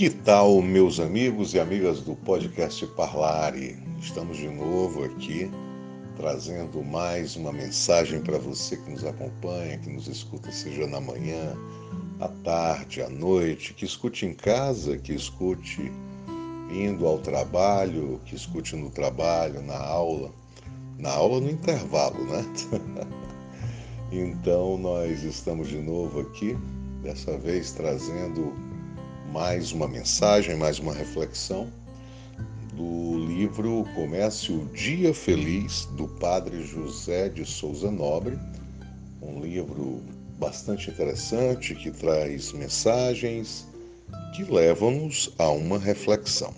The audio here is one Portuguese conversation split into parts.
Que tal, meus amigos e amigas do podcast Parlare? Estamos de novo aqui trazendo mais uma mensagem para você que nos acompanha, que nos escuta, seja na manhã, à tarde, à noite, que escute em casa, que escute indo ao trabalho, que escute no trabalho, na aula, na aula no intervalo, né? então nós estamos de novo aqui, dessa vez trazendo mais uma mensagem, mais uma reflexão do livro Comece o Dia Feliz, do Padre José de Souza Nobre, um livro bastante interessante que traz mensagens que levam-nos a uma reflexão.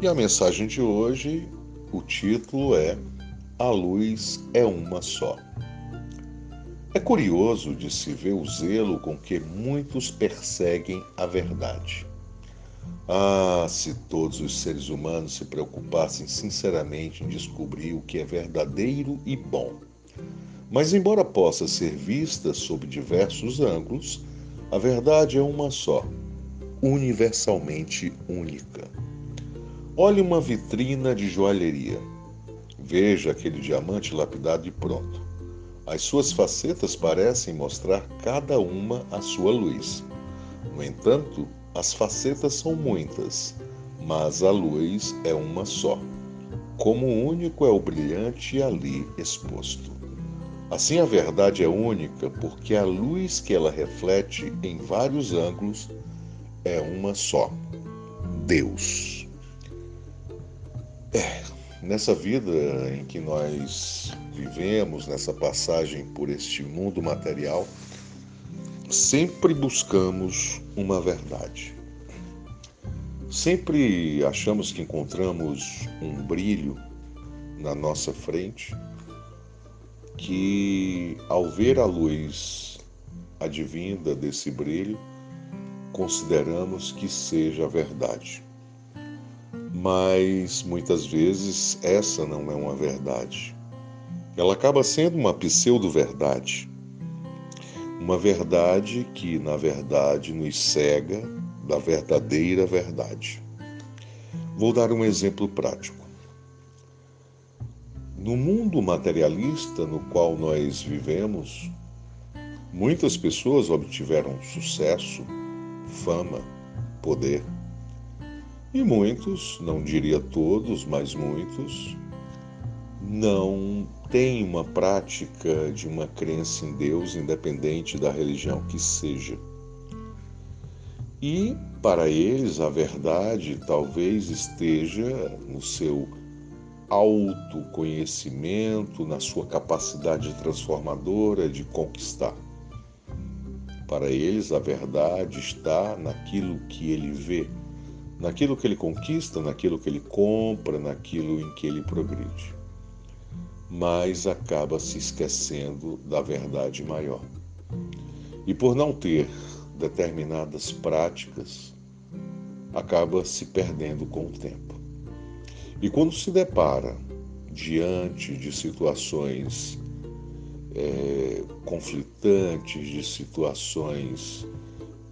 E a mensagem de hoje, o título é A luz é uma só. É curioso de se ver o zelo com que muitos perseguem a verdade. Ah, se todos os seres humanos se preocupassem sinceramente em descobrir o que é verdadeiro e bom. Mas, embora possa ser vista sob diversos ângulos, a verdade é uma só, universalmente única. Olhe uma vitrina de joalheria. Veja aquele diamante lapidado e pronto. As suas facetas parecem mostrar cada uma a sua luz. No entanto, as facetas são muitas, mas a luz é uma só. Como único é o brilhante ali exposto. Assim, a verdade é única porque a luz que ela reflete em vários ângulos é uma só: Deus. É, nessa vida em que nós vivemos, nessa passagem por este mundo material, sempre buscamos uma verdade. Sempre achamos que encontramos um brilho na nossa frente que, ao ver a luz advinda desse brilho, consideramos que seja a verdade. Mas muitas vezes essa não é uma verdade. Ela acaba sendo uma pseudo-verdade. Uma verdade que, na verdade, nos cega da verdadeira verdade. Vou dar um exemplo prático. No mundo materialista no qual nós vivemos, muitas pessoas obtiveram sucesso, fama, poder. E muitos, não diria todos, mas muitos, não têm uma prática de uma crença em Deus, independente da religião que seja. E para eles a verdade talvez esteja no seu autoconhecimento, na sua capacidade transformadora de conquistar. Para eles a verdade está naquilo que ele vê naquilo que ele conquista, naquilo que ele compra, naquilo em que ele progride. Mas acaba se esquecendo da verdade maior. E por não ter determinadas práticas, acaba se perdendo com o tempo. E quando se depara diante de situações é, conflitantes, de situações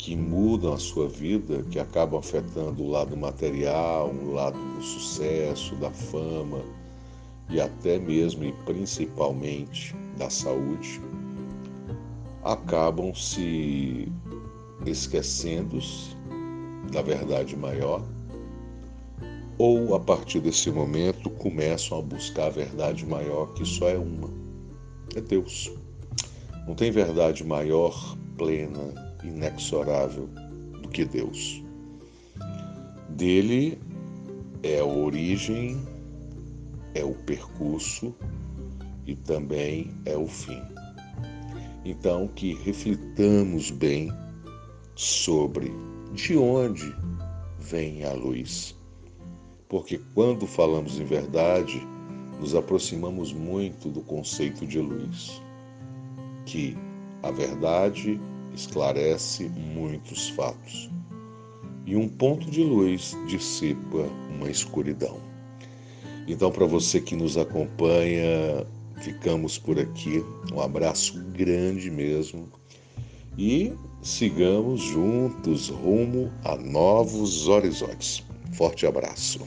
que mudam a sua vida, que acabam afetando o lado material, o lado do sucesso, da fama e até mesmo e principalmente da saúde, acabam se esquecendo-se da verdade maior ou a partir desse momento começam a buscar a verdade maior que só é uma, é Deus. Não tem verdade maior, plena, inexorável do que Deus. Dele é a origem, é o percurso e também é o fim. Então, que reflitamos bem sobre de onde vem a luz. Porque quando falamos em verdade, nos aproximamos muito do conceito de luz, que a verdade esclarece muitos fatos. E um ponto de luz dissipa uma escuridão. Então, para você que nos acompanha, ficamos por aqui. Um abraço grande mesmo. E sigamos juntos rumo a novos horizontes. Forte abraço.